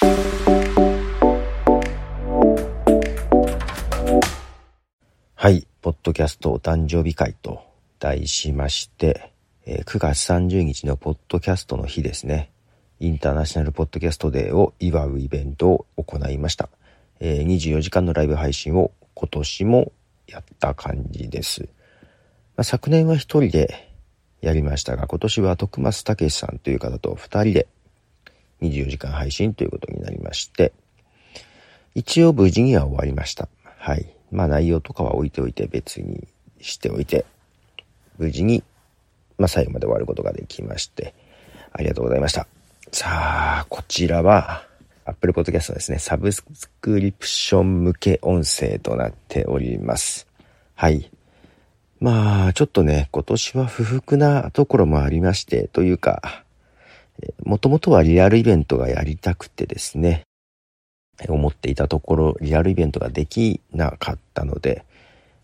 はい、ポッドキャストお誕生日会と題しまして、え9月30日のポッドキャストの日ですね。インターナショナルポッドキャストデーを祝うイベントを行いました。えー、24時間のライブ配信を今年もやった感じです。まあ、昨年は一人でやりましたが、今年は徳松武さんという方と二人で24時間配信ということになりまして、一応無事には終わりました。はい。まあ内容とかは置いておいて別にしておいて、無事に、まあ最後まで終わることができまして、ありがとうございました。さあ、こちらは、Apple Podcast ですね、サブスクリプション向け音声となっております。はい。まあ、ちょっとね、今年は不服なところもありまして、というか、もともとはリアルイベントがやりたくてですね、思っていたところ、リアルイベントができなかったので、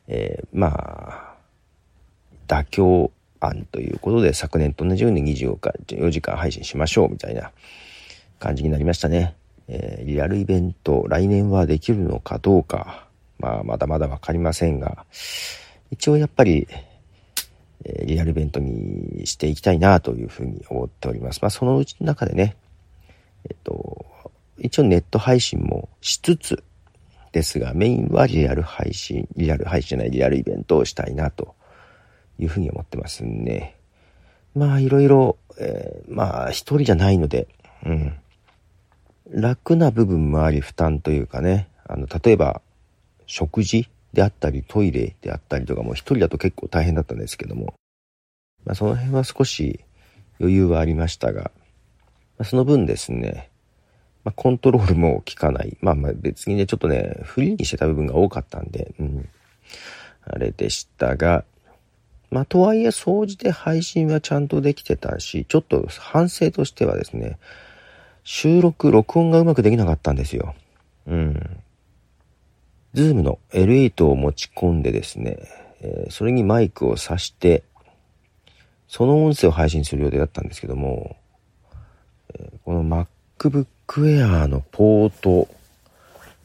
えー、まあ、妥協案ということで、昨年と同じように24時間配信しましょうみたいな感じになりましたね。えー、リアルイベント、来年はできるのかどうか、まあ、まだまだわかりませんが、一応やっぱり、えリアルイベントにしていきたいなというふうに思っております。まあ、そのうちの中でね、えっと、一応ネット配信もしつつですが、メインはリアル配信、リアル配信じゃないリアルイベントをしたいなというふうに思ってますね。まあ、いろいろ、えー、まあ、一人じゃないので、うん。楽な部分もあり負担というかね、あの、例えば、食事であったり、トイレであったりとかも一人だと結構大変だったんですけども、まあ、その辺は少し余裕はありましたが、まあ、その分ですね、まあ、コントロールも効かない。まあまあ別にね、ちょっとね、フリーにしてた部分が多かったんで、うん。あれでしたが、まあとはいえ、掃除で配信はちゃんとできてたし、ちょっと反省としてはですね、収録、録音がうまくできなかったんですよ。うん。 Zoom の L8 を持ち込んでですね、えー、それにマイクを挿して、その音声を配信する予定だったんですけども、えー、この MacBook Air のポート、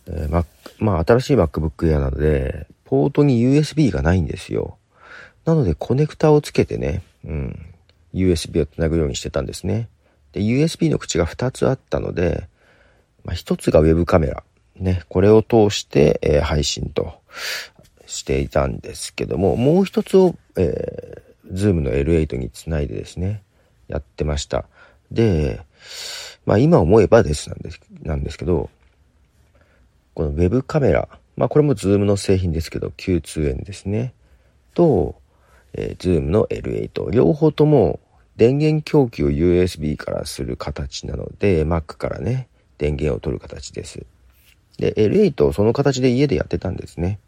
えー、Mac、まあ新しい MacBook Air なので、ポートに USB がないんですよ。なのでコネクタをつけてね、うん、USB をつなぐようにしてたんですね。で、USB の口が2つあったので、まあ、1つが Web カメラ、ね、これを通して、えー、配信としていたんですけども、もう一つを、えー、 Zoom の L8 につないでですね、やってました。で、まあ今思えばですなんです、なんですけど、この Web カメラ、まあこれも Zoom の製品ですけど、Q2N ですね。と、えー、ズームの L8。両方とも電源供給を USB からする形なので、Mac からね、電源を取る形です。で、L8 をその形で家でやってたんですね。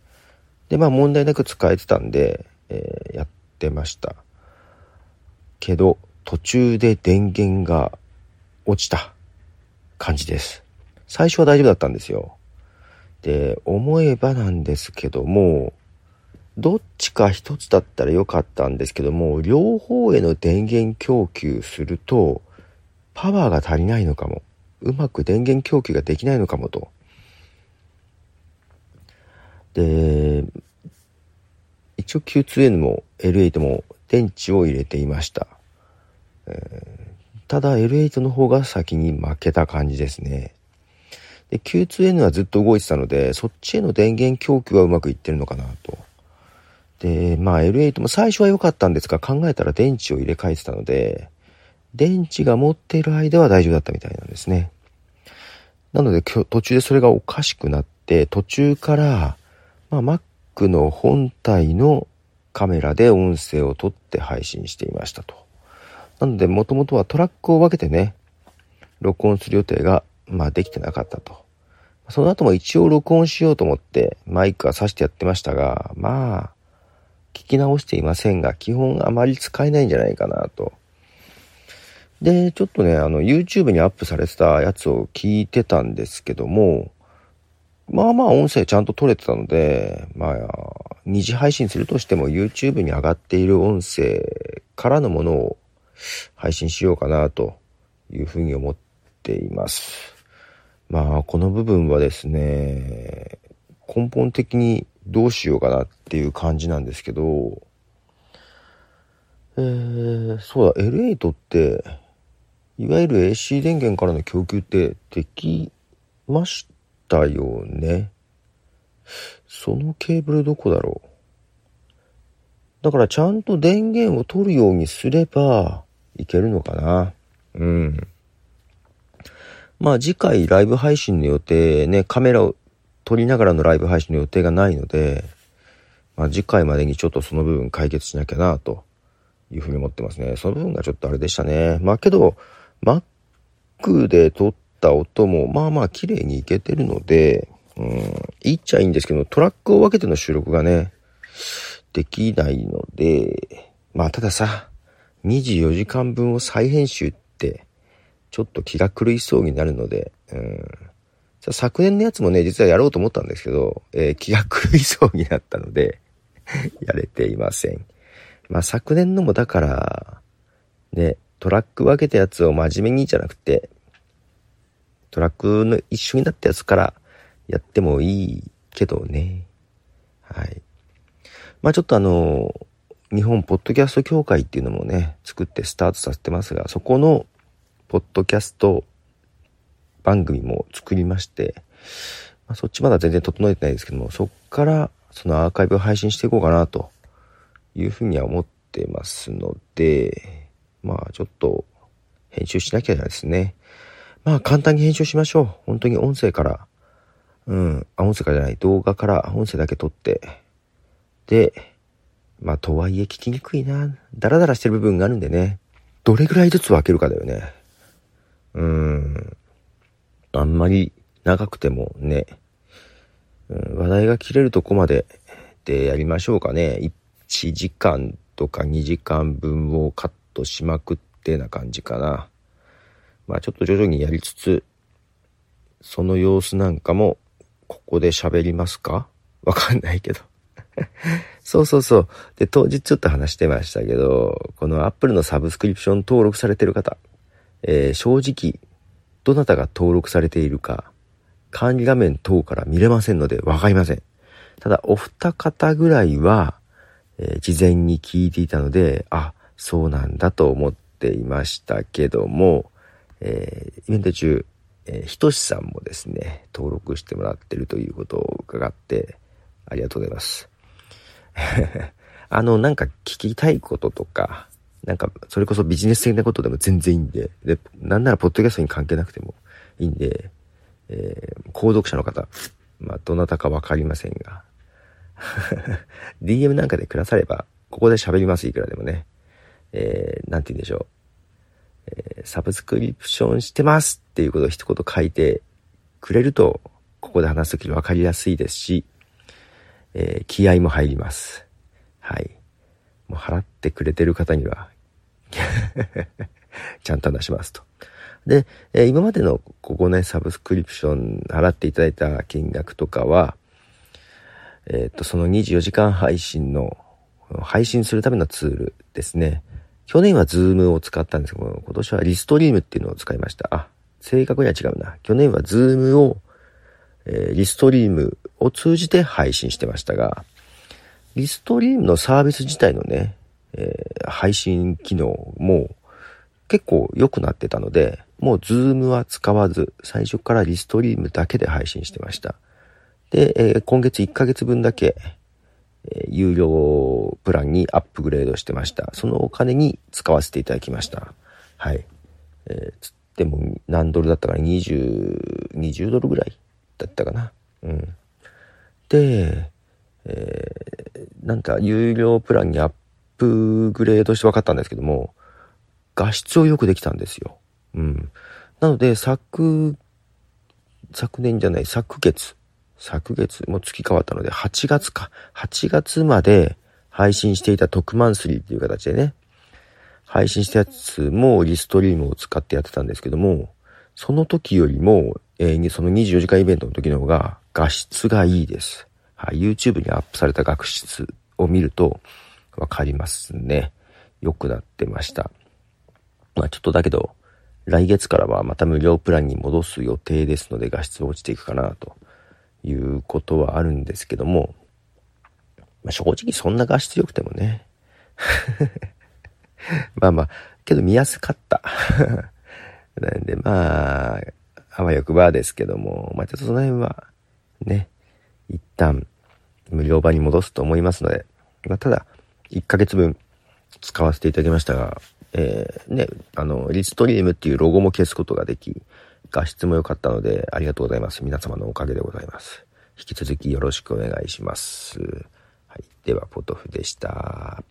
で、まあ問題なく使えてたんで、えー、やってました。けど、途中で電源が落ちた感じです。最初は大丈夫だったんですよ。で、思えばなんですけども、どっちか一つだったらよかったんですけども、両方への電源供給すると、パワーが足りないのかも。うまく電源供給ができないのかもと。で、一応 Q2N も L8 も電池を入れていました。え、ただ L8 の方が先に負けた感じですね。で、Q2N はずっと動いてたので、そっちへの電源供給はうまくいってるのかなと。で、まあ L8 も最初は良かったんですが、考えたら電池を入れ替えてたので、電池が持っている間は大丈夫だったみたいなんですね。なので途中でそれがおかしくなって、途中からまあ、Mac の本体のカメラで音声を撮って配信していましたと。なので、もともとはトラックを分けてね、録音する予定が、まあ、できてなかったと。その後も一応録音しようと思ってマイクは挿してやってましたが、まあ、聞き直していませんが、基本あまり使えないんじゃないかなと。で、ちょっとね、あの、YouTube にアップされてたやつを聞いてたんですけども、まあまあ音声ちゃんと撮れてたので、まあ、二次配信するとしても YouTube に上がっている音声からのものを配信しようかなというふうに思っています。まあ、この部分はですね、根本的にどうしようかなっていう感じなんですけど、えー、そうだ、L8 って、いわゆる AC 電源からの供給ってできました？よね。そのケーブルどこだろう？だからちゃんと電源を取るようにすればいけるのかな？うん。まあ次回ライブ配信の予定ね、カメラを撮りながらのライブ配信の予定がないので、まあ次回までにちょっとその部分解決しなきゃなというふうに思ってますね。その部分がちょっとあれでしたね。まあけど、Mac で撮った音もまあまあ綺麗にいけてるので、うん、いいっちゃいいんですけど、トラックを分けての収録がね、できないので、まあたださ、24時間分を再編集って、ちょっと気が狂いそうになるので、うん、昨年のやつもね、実はやろうと思ったんですけど、えー、気が狂いそうになったので やれていません。まあ昨年のもだから、ね、トラック分けたやつを真面目にじゃなくて、トラックの一緒になったやつからやってもいいけどね。はい。まあちょっとあの、日本ポッドキャスト協会っていうのもね、作ってスタートさせてますが、そこのポッドキャスト番組も作りまして、まあ、そっちまだ全然整えてないですけども、そっからそのアーカイブを配信していこうかなというふうには思ってますので、まあちょっと編集しなきゃですね。まあ簡単に編集しましょう。本当に音声から、うん、あ、音声からじゃない、動画から音声だけ撮って、で、まあ、とはいえ聞きにくいな。ダラダラしてる部分があるんでね。どれぐらいずつ分けるかだよね。うん。あんまり長くてもね、うん、話題が切れるとこまででやりましょうかね。1時間とか2時間分をカットしまくってな感じかな。まあちょっと徐々にやりつつ、その様子なんかもここで喋りますか？わかんないけど。そうそうそう。で、当日ちょっと話してましたけど、この Apple のサブスクリプション登録されてる方、えー、正直、どなたが登録されているか、管理画面等から見れませんのでわかりません。ただ、お二方ぐらいは、えー、事前に聞いていたので、あ、そうなんだと思っていましたけども、えー、イベント中、えー、ひとしさんもですね、登録してもらってるということを伺って、ありがとうございます。あの、なんか聞きたいこととか、なんか、それこそビジネス的なことでも全然いいんで、で、なんならポッドキャストに関係なくてもいいんで、えー、購読者の方、まあ、どなたかわかりませんが、DM なんかでくだされば、ここで喋ります、いくらでもね。えー、なんて言うんでしょう。え、サブスクリプションしてますっていうことを一言書いてくれると、ここで話すときにわかりやすいですし、えー、気合も入ります。はい。もう払ってくれてる方には ちゃんと話しますと。で、えー、今までのここね、サブスクリプション払っていただいた金額とかは、えっ、と、その24時間配信の、配信するためのツールですね。去年は Zoom を使ったんですけど、今年は Restream っていうのを使いました。あ、正確には違うな。去年は Zoom をえー、 Restream を通じて配信してましたが、 Restream のサービス自体のね、えー、配信機能も結構良くなってたので、もう Zoom は使わず、最初から Restream だけで配信してました。で、えー、今月1ヶ月分だけ、え、有料プランにアップグレードしてました。そのお金に使わせていただきました。はい。えー、つっても何ドルだったかな ?20、20ドルぐらいだったかな？うん。で、えー、なんか有料プランにアップグレードして分かったんですけども、画質をよくできたんですよ。うん。なので、昨、昨年じゃない、昨月、昨月、もう月変わったので、8月か。8月まで配信していた特マンスリーっていう形でね、配信したやつもリストリームを使ってやってたんですけども、その時よりも、えー、その24時間イベントの時の方が画質がいいです。はい、YouTube にアップされた画質を見るとわかりますね。良くなってました。まあちょっとだけど、来月からはまた無料プランに戻す予定ですので画質落ちていくかなということはあるんですけども、まあ、正直そんな画質良くてもね。まあまあ、けど見やすかった。なんでまあ、あわよくばですけども、まあちょっとその辺はね、一旦無料版に戻すと思いますので、まあ、ただ、1ヶ月分使わせていただきましたが、えー、ね、あの、リストリームっていうロゴも消すことができ、画質も良かったので、ありがとうございます。皆様のおかげでございます。引き続きよろしくお願いします。はい。では、ポトフでした。